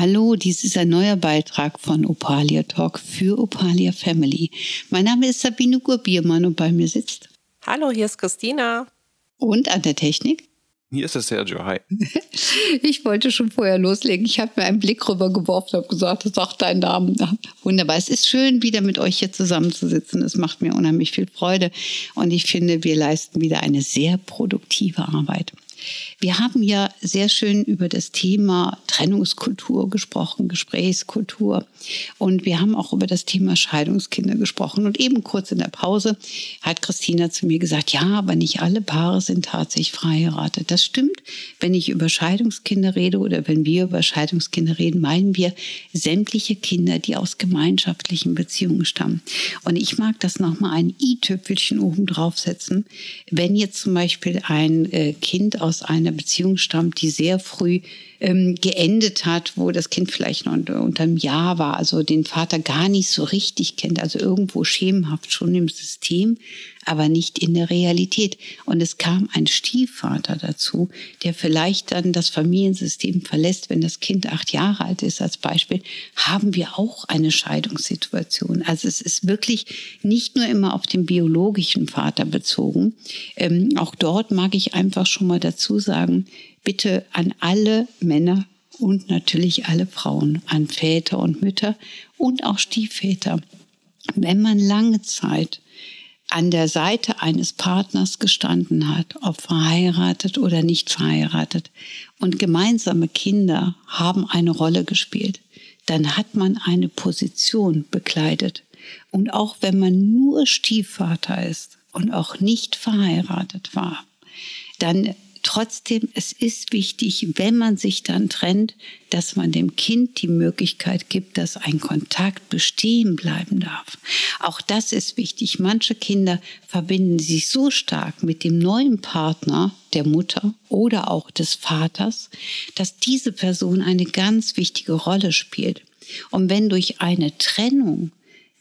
Hallo, dies ist ein neuer Beitrag von Opalia Talk für Opalia Family. Mein Name ist Sabine Gurbiermann und bei mir sitzt. Hallo, hier ist Christina. Und an der Technik? Hier ist es Sergio, hi. Ich wollte schon vorher loslegen. Ich habe mir einen Blick rübergeworfen und habe gesagt, sag deinen Namen. Wunderbar. Es ist schön, wieder mit euch hier zusammenzusitzen. Es macht mir unheimlich viel Freude. Und ich finde, wir leisten wieder eine sehr produktive Arbeit. Wir haben ja sehr schön über das Thema Trennungskultur gesprochen, Gesprächskultur. Und wir haben auch über das Thema Scheidungskinder gesprochen. Und eben kurz in der Pause hat Christina zu mir gesagt, ja, aber nicht alle Paare sind tatsächlich verheiratet. Das stimmt. Wenn ich über Scheidungskinder rede oder wenn wir über Scheidungskinder reden, meinen wir sämtliche Kinder, die aus gemeinschaftlichen Beziehungen stammen. Und ich mag das nochmal ein i-Tüpfelchen oben draufsetzen. Wenn jetzt zum Beispiel ein äh, Kind aus einer einer Beziehung stammt, die sehr früh ähm, geendet hat, wo das Kind vielleicht noch unter, unter einem Jahr war, also den Vater gar nicht so richtig kennt, also irgendwo schemenhaft schon im System, aber nicht in der Realität. Und es kam ein Stiefvater dazu, der vielleicht dann das Familiensystem verlässt, wenn das Kind acht Jahre alt ist, als Beispiel, haben wir auch eine Scheidungssituation. Also es ist wirklich nicht nur immer auf den biologischen Vater bezogen. Ähm, auch dort mag ich einfach schon mal dazu sagen, bitte an alle Männer und natürlich alle Frauen, an Väter und Mütter und auch Stiefväter. Wenn man lange Zeit an der Seite eines Partners gestanden hat, ob verheiratet oder nicht verheiratet, und gemeinsame Kinder haben eine Rolle gespielt, dann hat man eine Position bekleidet. Und auch wenn man nur Stiefvater ist und auch nicht verheiratet war, dann Trotzdem, es ist wichtig, wenn man sich dann trennt, dass man dem Kind die Möglichkeit gibt, dass ein Kontakt bestehen bleiben darf. Auch das ist wichtig. Manche Kinder verbinden sich so stark mit dem neuen Partner der Mutter oder auch des Vaters, dass diese Person eine ganz wichtige Rolle spielt. Und wenn durch eine Trennung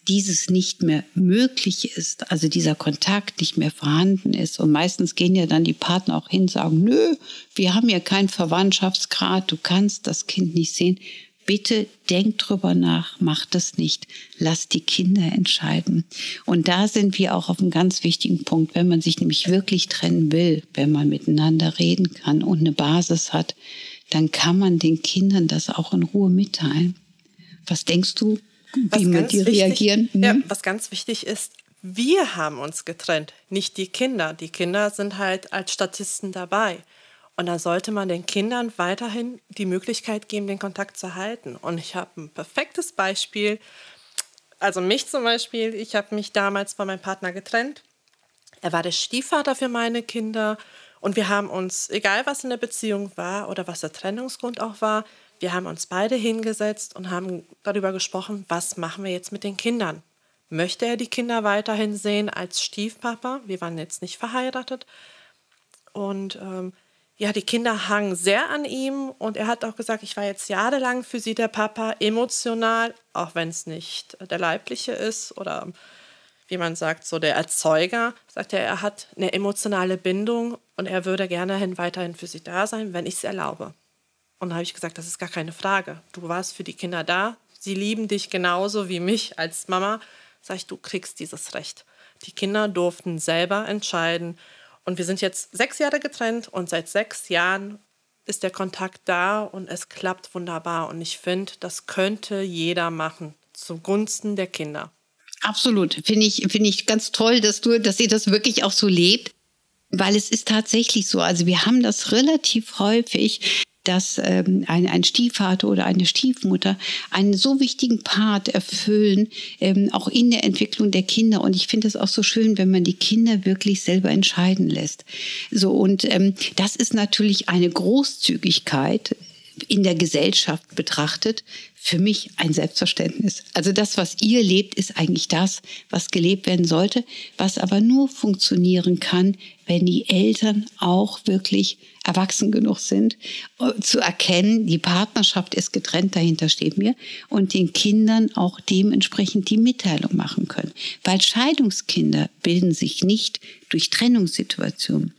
dieses nicht mehr möglich ist, also dieser Kontakt nicht mehr vorhanden ist. Und meistens gehen ja dann die Partner auch hin, sagen, nö, wir haben ja keinen Verwandtschaftsgrad, du kannst das Kind nicht sehen. Bitte denk drüber nach, mach das nicht. Lass die Kinder entscheiden. Und da sind wir auch auf einem ganz wichtigen Punkt. Wenn man sich nämlich wirklich trennen will, wenn man miteinander reden kann und eine Basis hat, dann kann man den Kindern das auch in Ruhe mitteilen. Was denkst du? Wie mit die wichtig, reagieren. Mhm. Ja, was ganz wichtig ist, wir haben uns getrennt, nicht die Kinder. Die Kinder sind halt als Statisten dabei. Und da sollte man den Kindern weiterhin die Möglichkeit geben, den Kontakt zu halten. Und ich habe ein perfektes Beispiel. Also mich zum Beispiel, ich habe mich damals von meinem Partner getrennt. Er war der Stiefvater für meine Kinder. Und wir haben uns, egal was in der Beziehung war oder was der Trennungsgrund auch war, wir haben uns beide hingesetzt und haben darüber gesprochen, was machen wir jetzt mit den Kindern. Möchte er die Kinder weiterhin sehen als Stiefpapa? Wir waren jetzt nicht verheiratet. Und ähm, ja, die Kinder hangen sehr an ihm und er hat auch gesagt, ich war jetzt jahrelang für sie der Papa, emotional, auch wenn es nicht der leibliche ist oder wie man sagt, so der Erzeuger, sagt er, er hat eine emotionale Bindung und er würde gerne weiterhin für sie da sein, wenn ich es erlaube. Und da habe ich gesagt, das ist gar keine Frage. Du warst für die Kinder da. Sie lieben dich genauso wie mich als Mama. Sag ich, du kriegst dieses Recht. Die Kinder durften selber entscheiden. Und wir sind jetzt sechs Jahre getrennt und seit sechs Jahren ist der Kontakt da und es klappt wunderbar. Und ich finde, das könnte jeder machen zugunsten der Kinder. Absolut. Finde ich, finde ich ganz toll, dass du, dass ihr das wirklich auch so lebt. Weil es ist tatsächlich so. Also wir haben das relativ häufig, dass ähm, ein, ein Stiefvater oder eine Stiefmutter einen so wichtigen Part erfüllen, ähm, auch in der Entwicklung der Kinder. Und ich finde es auch so schön, wenn man die Kinder wirklich selber entscheiden lässt. So und ähm, das ist natürlich eine Großzügigkeit in der Gesellschaft betrachtet, für mich ein Selbstverständnis. Also das, was ihr lebt, ist eigentlich das, was gelebt werden sollte, was aber nur funktionieren kann, wenn die Eltern auch wirklich erwachsen genug sind, äh, zu erkennen, die Partnerschaft ist getrennt, dahinter steht mir, und den Kindern auch dementsprechend die Mitteilung machen können. Weil Scheidungskinder bilden sich nicht durch Trennungssituationen.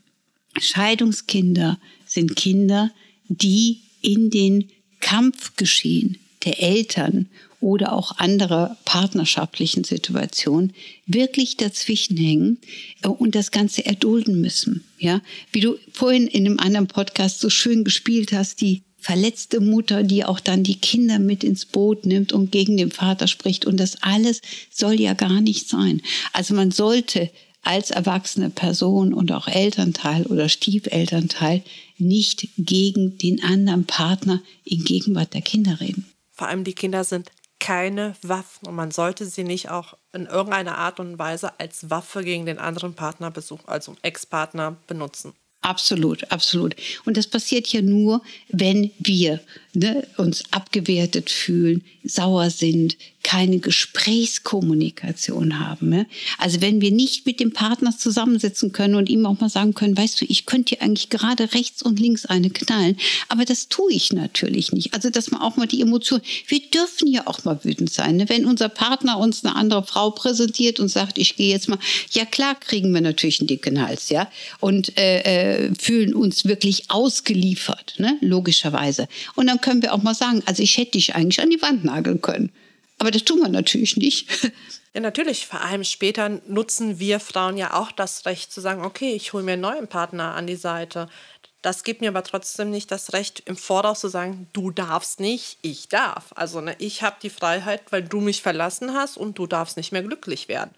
Scheidungskinder sind Kinder, die in den Kampfgeschehen der Eltern oder auch anderer partnerschaftlichen Situationen wirklich dazwischen hängen äh, und das Ganze erdulden müssen. Ja, wie du vorhin in einem anderen Podcast so schön gespielt hast, die verletzte Mutter, die auch dann die Kinder mit ins Boot nimmt und gegen den Vater spricht. Und das alles soll ja gar nicht sein. Also man sollte als erwachsene Person und auch Elternteil oder Stiefelternteil nicht gegen den anderen Partner in Gegenwart der Kinder reden. Vor allem die Kinder sind keine Waffen und man sollte sie nicht auch in irgendeiner Art und Weise als Waffe gegen den anderen Partner besuchen, also Ex-Partner benutzen. Absolut, absolut. Und das passiert ja nur, wenn wir ne, uns abgewertet fühlen, sauer sind, keine Gesprächskommunikation haben. Ne? Also wenn wir nicht mit dem Partner zusammensitzen können und ihm auch mal sagen können, weißt du, ich könnte dir eigentlich gerade rechts und links eine knallen, aber das tue ich natürlich nicht. Also dass man auch mal die Emotion, wir dürfen ja auch mal wütend sein. Ne? Wenn unser Partner uns eine andere Frau präsentiert und sagt, ich gehe jetzt mal, ja klar kriegen wir natürlich einen dicken Hals, ja, und äh, äh, fühlen uns wirklich ausgeliefert, ne? logischerweise. Und dann können wir auch mal sagen, also ich hätte dich eigentlich an die Wand nageln können. Aber das tun wir natürlich nicht. Ja, natürlich. Vor allem später nutzen wir Frauen ja auch das Recht zu sagen, okay, ich hole mir einen neuen Partner an die Seite. Das gibt mir aber trotzdem nicht das Recht, im Voraus zu sagen, du darfst nicht, ich darf. Also ne, ich habe die Freiheit, weil du mich verlassen hast und du darfst nicht mehr glücklich werden.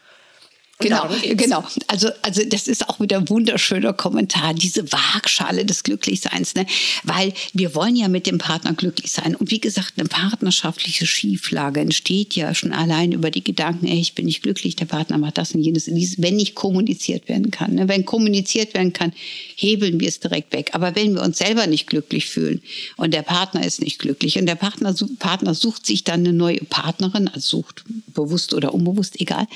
Genau, genau. Also, also das ist auch wieder ein wunderschöner Kommentar, diese Waagschale des Glücklichseins, ne? Weil wir wollen ja mit dem Partner glücklich sein. Und wie gesagt, eine partnerschaftliche Schieflage entsteht ja schon allein über die Gedanken, ey, ich bin nicht glücklich, der Partner macht das und jenes, wenn nicht kommuniziert werden kann. Ne? Wenn kommuniziert werden kann, hebeln wir es direkt weg. Aber wenn wir uns selber nicht glücklich fühlen und der Partner ist nicht glücklich und der Partner, Partner sucht sich dann eine neue Partnerin, also sucht bewusst oder unbewusst, egal,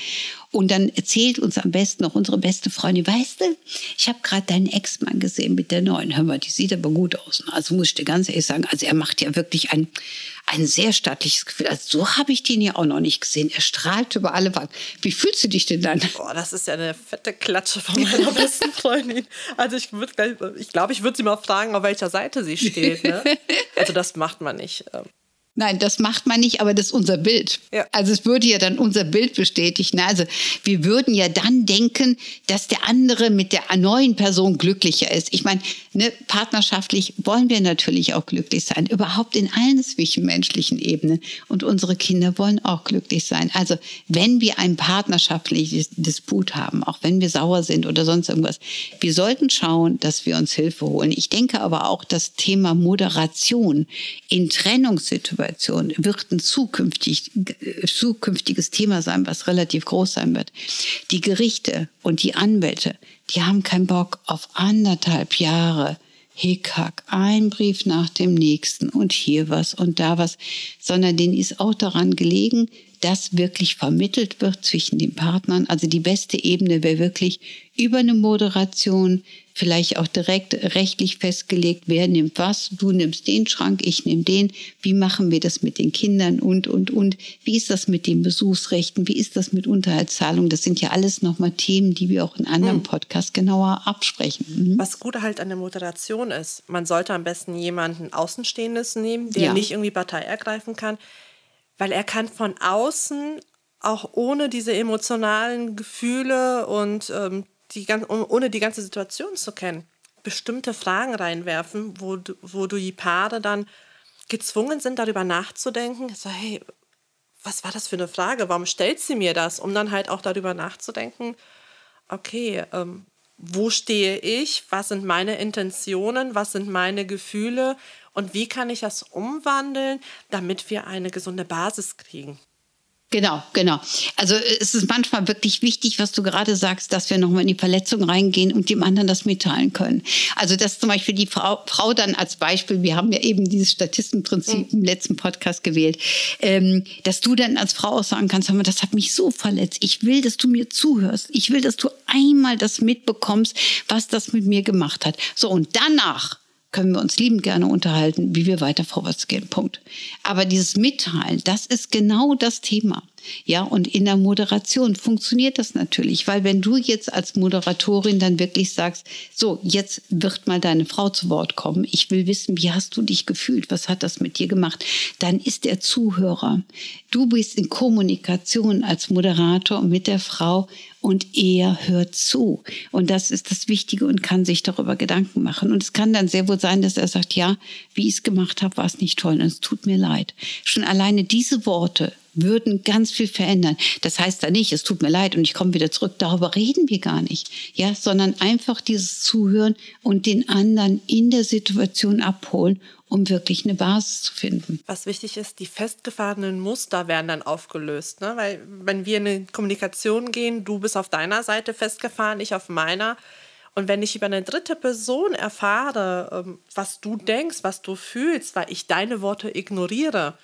und dann erzählt uns am besten noch unsere beste Freundin, weißt du, ich habe gerade deinen Ex-Mann gesehen mit der neuen. Hör mal, die sieht aber gut aus. Also muss ich dir ganz ehrlich sagen, also er macht ja wirklich ein, ein sehr stattliches Gefühl. Also so habe ich den ja auch noch nicht gesehen. Er strahlt über alle Wangen. Wie fühlst du dich denn dann? Boah, das ist ja eine fette Klatsche von meiner besten Freundin. Also ich würde, ich glaube, ich würde sie mal fragen, auf welcher Seite sie steht. Ne? Also das macht man nicht. Nein, das macht man nicht, aber das ist unser Bild. Ja. Also es würde ja dann unser Bild bestätigen. Also wir würden ja dann denken, dass der andere mit der neuen Person glücklicher ist. Ich meine, ne, partnerschaftlich wollen wir natürlich auch glücklich sein, überhaupt in allen zwischenmenschlichen Ebenen. Und unsere Kinder wollen auch glücklich sein. Also wenn wir ein partnerschaftliches Disput haben, auch wenn wir sauer sind oder sonst irgendwas, wir sollten schauen, dass wir uns Hilfe holen. Ich denke aber auch, das Thema Moderation in Trennungssituationen Situation wird ein zukünftig, zukünftiges Thema sein, was relativ groß sein wird. Die Gerichte und die Anwälte, die haben keinen Bock auf anderthalb Jahre Hickhack, ein Brief nach dem nächsten und hier was und da was, sondern denen ist auch daran gelegen, dass wirklich vermittelt wird zwischen den Partnern. Also die beste Ebene wäre wirklich über eine Moderation, vielleicht auch direkt rechtlich festgelegt, wer nimmt was, du nimmst den Schrank, ich nehme den, wie machen wir das mit den Kindern und, und, und, wie ist das mit den Besuchsrechten, wie ist das mit Unterhaltszahlung, das sind ja alles nochmal Themen, die wir auch in anderen mhm. Podcasts genauer absprechen. Mhm. Was gut halt an der Moderation ist, man sollte am besten jemanden Außenstehendes nehmen, der ja. nicht irgendwie Partei ergreifen kann, weil er kann von außen auch ohne diese emotionalen Gefühle und ähm, die, ohne die ganze Situation zu kennen, bestimmte Fragen reinwerfen, wo, wo die Paare dann gezwungen sind, darüber nachzudenken. So, hey, was war das für eine Frage? Warum stellt sie mir das? Um dann halt auch darüber nachzudenken, okay, ähm, wo stehe ich? Was sind meine Intentionen? Was sind meine Gefühle? Und wie kann ich das umwandeln, damit wir eine gesunde Basis kriegen? Genau, genau. Also es ist manchmal wirklich wichtig, was du gerade sagst, dass wir nochmal in die Verletzung reingehen und dem anderen das mitteilen können. Also dass zum Beispiel die Frau, Frau dann als Beispiel, wir haben ja eben dieses Statistenprinzip mhm. im letzten Podcast gewählt, ähm, dass du dann als Frau auch sagen kannst, mal, das hat mich so verletzt. Ich will, dass du mir zuhörst. Ich will, dass du einmal das mitbekommst, was das mit mir gemacht hat. So, und danach können wir uns liebend gerne unterhalten, wie wir weiter vorwärts gehen. Punkt. Aber dieses Mitteilen, das ist genau das Thema. Ja, und in der Moderation funktioniert das natürlich, weil wenn du jetzt als Moderatorin dann wirklich sagst, so, jetzt wird mal deine Frau zu Wort kommen, ich will wissen, wie hast du dich gefühlt, was hat das mit dir gemacht, dann ist der Zuhörer. Du bist in Kommunikation als Moderator mit der Frau und er hört zu. Und das ist das Wichtige und kann sich darüber Gedanken machen. Und es kann dann sehr wohl sein, dass er sagt, ja, wie ich es gemacht habe, war es nicht toll und es tut mir leid. Schon alleine diese Worte würden ganz viel verändern. Das heißt da nicht, es tut mir leid und ich komme wieder zurück. Darüber reden wir gar nicht, ja, sondern einfach dieses Zuhören und den anderen in der Situation abholen um wirklich eine Basis zu finden. Was wichtig ist, die festgefahrenen Muster werden dann aufgelöst. Ne? Weil wenn wir in eine Kommunikation gehen, du bist auf deiner Seite festgefahren, ich auf meiner. Und wenn ich über eine dritte Person erfahre, ähm, was du denkst, was du fühlst, weil ich deine Worte ignoriere,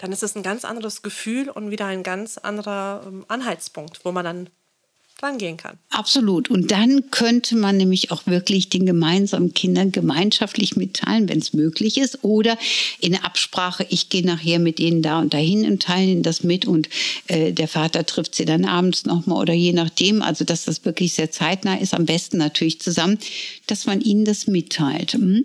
dann ist es ein ganz anderes Gefühl und wieder ein ganz anderer ähm, Anhaltspunkt, wo man dann rangehen kann. Absolut. Und dann könnte man nämlich auch wirklich den gemeinsamen Kindern gemeinschaftlich mitteilen, wenn es möglich ist. Oder in der Absprache, ich gehe nachher mit denen da und dahin und teilen ihnen das mit und äh, der Vater trifft sie dann abends nochmal oder je nachdem. Also, dass das wirklich sehr zeitnah ist, am besten natürlich zusammen, dass man ihnen das mitteilt. Mhm.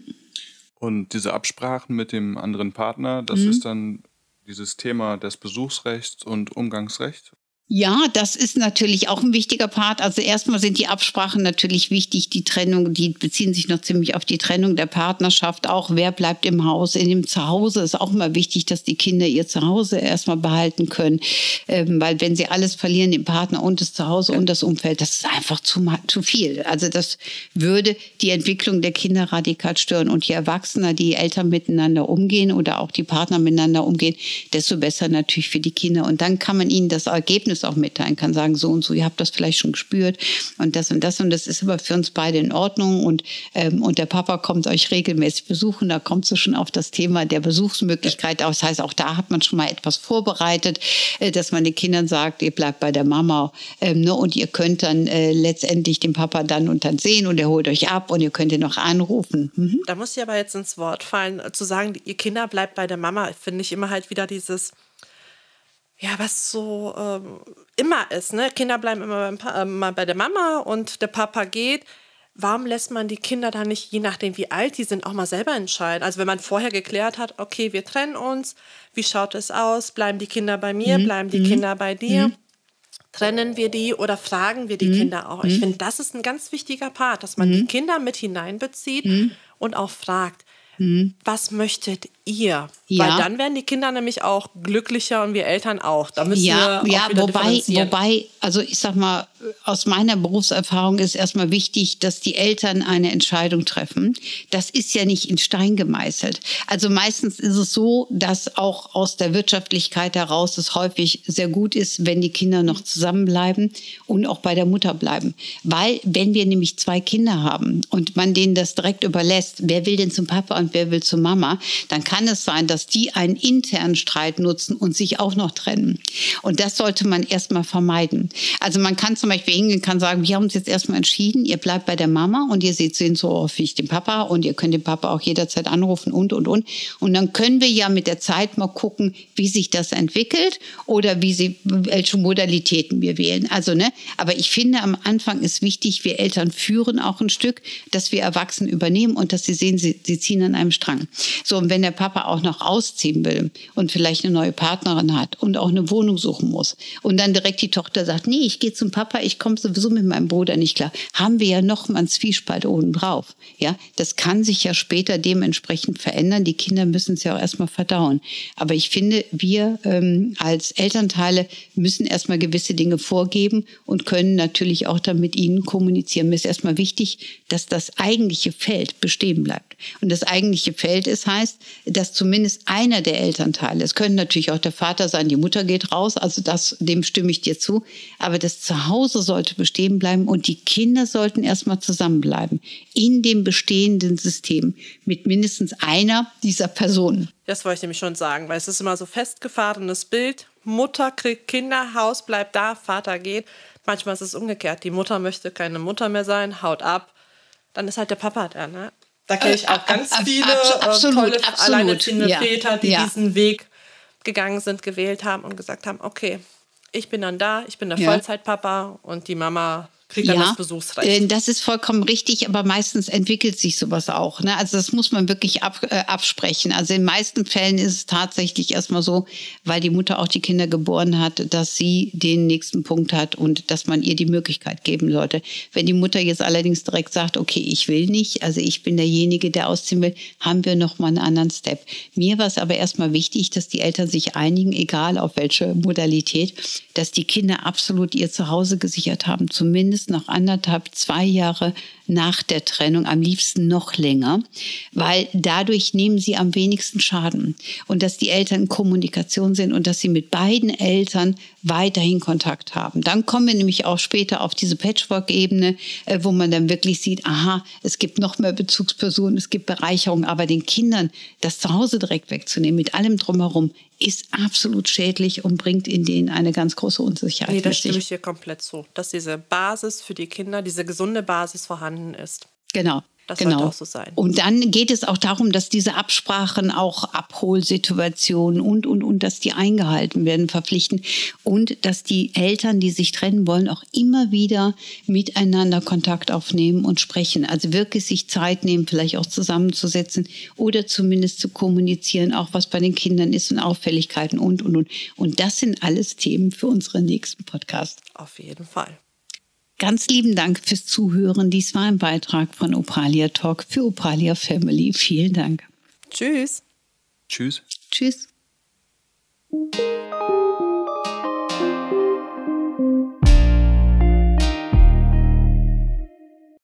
Und diese Absprachen mit dem anderen Partner, das mhm. ist dann dieses Thema des Besuchsrechts und Umgangsrechts? Ja, das ist natürlich auch ein wichtiger Part. Also erstmal sind die Absprachen natürlich wichtig. Die Trennung, die beziehen sich noch ziemlich auf die Trennung der Partnerschaft. Auch wer bleibt im Haus, in dem Zuhause ist auch immer wichtig, dass die Kinder ihr Zuhause erstmal behalten können. Ähm, weil wenn sie alles verlieren, den Partner und das Zuhause und das Umfeld, das ist einfach zu, zu viel. Also das würde die Entwicklung der Kinder radikal stören. Und je erwachsener die Eltern miteinander umgehen oder auch die Partner miteinander umgehen, desto besser natürlich für die Kinder. Und dann kann man ihnen das Ergebnis Ergebnis auch mitteilen kann, sagen so und so, ihr habt das vielleicht schon gespürt und das und das und das ist aber für uns beide in Ordnung und, ähm, und der Papa kommt euch regelmäßig besuchen, da kommt es schon auf das Thema der Besuchsmöglichkeit. Das heißt, auch da hat man schon mal etwas vorbereitet, äh, dass man den Kindern sagt, ihr bleibt bei der Mama ähm, ne, und ihr könnt dann äh, letztendlich den Papa dann und dann sehen und er holt euch ab und ihr könnt ihn noch anrufen. Mhm. Da muss ich aber jetzt ins Wort fallen, zu sagen, ihr Kinder bleibt bei der Mama, finde ich immer halt wieder dieses ja, was so ähm, immer ist. Ne? Kinder bleiben immer äh, bei der Mama und der Papa geht. Warum lässt man die Kinder dann nicht, je nachdem wie alt die sind, auch mal selber entscheiden? Also wenn man vorher geklärt hat, okay, wir trennen uns, wie schaut es aus? Bleiben die Kinder bei mir? Mhm. Bleiben die mhm. Kinder bei dir? Mhm. Trennen wir die oder fragen wir die mhm. Kinder auch? Ich mhm. finde, das ist ein ganz wichtiger Part, dass man die mhm. Kinder mit hineinbezieht und auch fragt, was möchtet ihr? Ja. Weil dann werden die Kinder nämlich auch glücklicher und wir Eltern auch. Da müssen ja, wir auch ja, wobei, wobei, also ich sag mal, aus meiner Berufserfahrung ist erstmal wichtig, dass die Eltern eine Entscheidung treffen. Das ist ja nicht in Stein gemeißelt. Also meistens ist es so, dass auch aus der Wirtschaftlichkeit heraus es häufig sehr gut ist, wenn die Kinder noch zusammenbleiben und auch bei der Mutter bleiben. Weil wenn wir nämlich zwei Kinder haben und man denen das direkt überlässt, wer will denn zum Papa und wer will zur Mama, dann kann es sein, dass die einen internen Streit nutzen und sich auch noch trennen. Und das sollte man erstmal vermeiden. Also man kann zum Beispiel hingehen, kann sagen, wir haben uns jetzt erstmal entschieden, ihr bleibt bei der Mama und ihr seht sehen so häufig den Papa und ihr könnt den Papa auch jederzeit anrufen und, und, und. Und dann können wir ja mit der Zeit mal gucken, wie sich das entwickelt oder wie sie, welche Modalitäten wir wählen. Also, ne, aber ich finde, am Anfang ist wichtig, wir Eltern führen auch ein Stück, dass wir Erwachsene übernehmen und dass sie sehen, sie, sie ziehen an einem Strang. So, und wenn der Papa auch noch ausziehen will und vielleicht eine neue Partnerin hat und auch eine Wohnung suchen muss und dann direkt die Tochter sagt, nee, ich gehe zum Papa, ich komme sowieso mit meinem Bruder nicht klar, haben wir ja noch mal einen Zwiespalt oben drauf. Ja, das kann sich ja später dementsprechend verändern. Die Kinder müssen es ja auch erstmal verdauen. Aber ich finde, wir ähm, als Elternteile müssen erstmal gewisse Dinge vorgeben und können natürlich auch dann mit ihnen kommunizieren. Mir ist erstmal wichtig, dass das eigentliche Feld bestehen bleibt. Und das eigentliche Feld ist, heißt, dass zumindest einer der Elternteile, es könnte natürlich auch der Vater sein, die Mutter geht raus, also das, dem stimme ich dir zu, aber das Zuhause sollte bestehen bleiben und die Kinder sollten erstmal zusammenbleiben in dem bestehenden System mit mindestens einer dieser Personen. Das wollte ich nämlich schon sagen, weil es ist immer so festgefahrenes Bild. Mutter kriegt Kinder, Haus bleibt da, Vater geht. Manchmal ist es umgekehrt. Die Mutter möchte keine Mutter mehr sein, haut ab. Dann ist halt der Papa da. Ne? Da kenne ich auch ganz viele äh, absolut, tolle absolut. alleinerziehende ja. Väter, die ja. diesen Weg gegangen sind, gewählt haben und gesagt haben, okay, ich bin dann da, ich bin der ja. Vollzeitpapa und die Mama kriegt dann ja, das Besuchsrecht. Äh, das ist vollkommen richtig, aber meistens entwickelt sich sowas auch. Ne? Also das muss man wirklich ab, äh, absprechen. Also in den meisten Fällen ist es tatsächlich erstmal so, weil die Mutter auch die Kinder geboren hat, dass sie den nächsten Punkt hat und dass man ihr die Möglichkeit geben sollte. Wenn die Mutter jetzt allerdings direkt sagt, okay, ich will nicht, also ich bin derjenige, der ausziehen will, haben wir noch mal einen anderen Step. Mir war es aber erstmal wichtig, dass die Eltern sich einigen, egal auf welche Modalität, dass die Kinder absolut ihr Zuhause gesichert haben, zumindest noch anderthalb, zwei Jahre nach der Trennung, am liebsten noch länger, weil dadurch nehmen sie am wenigsten Schaden. Und dass die Eltern in Kommunikation sind und dass sie mit beiden Eltern weiterhin Kontakt haben. Dann kommen wir nämlich auch später auf diese Patchwork-Ebene, äh, wo man dann wirklich sieht, aha, es gibt noch mehr Bezugspersonen, es gibt Bereicherung, aber den Kindern das Zuhause direkt wegzunehmen, mit allem drumherum, ist absolut schädlich und bringt in denen eine ganz große Unsicherheit. Nee, da stimme ich hier komplett zu, dass diese Basis für die Kinder, diese gesunde Basis vorhanden ist. Genau. Das genau. so sein. Und dann geht es auch darum, dass diese Absprachen auch Abholsituationen und, und, und, dass die eingehalten werden, verpflichten. Und dass die Eltern, die sich trennen wollen, auch immer wieder miteinander Kontakt aufnehmen und sprechen. Also wirklich sich Zeit nehmen, vielleicht auch zusammenzusetzen oder zumindest zu kommunizieren, auch was bei den Kindern ist und Auffälligkeiten und, und, und. Und das sind alles Themen für unseren nächsten Podcast. Auf jeden Fall. Ganz lieben Dank fürs Zuhören. Dies war ein Beitrag von Opalia Talk für Opalia Family. Vielen Dank. Tschüss. Tschüss. Tschüss.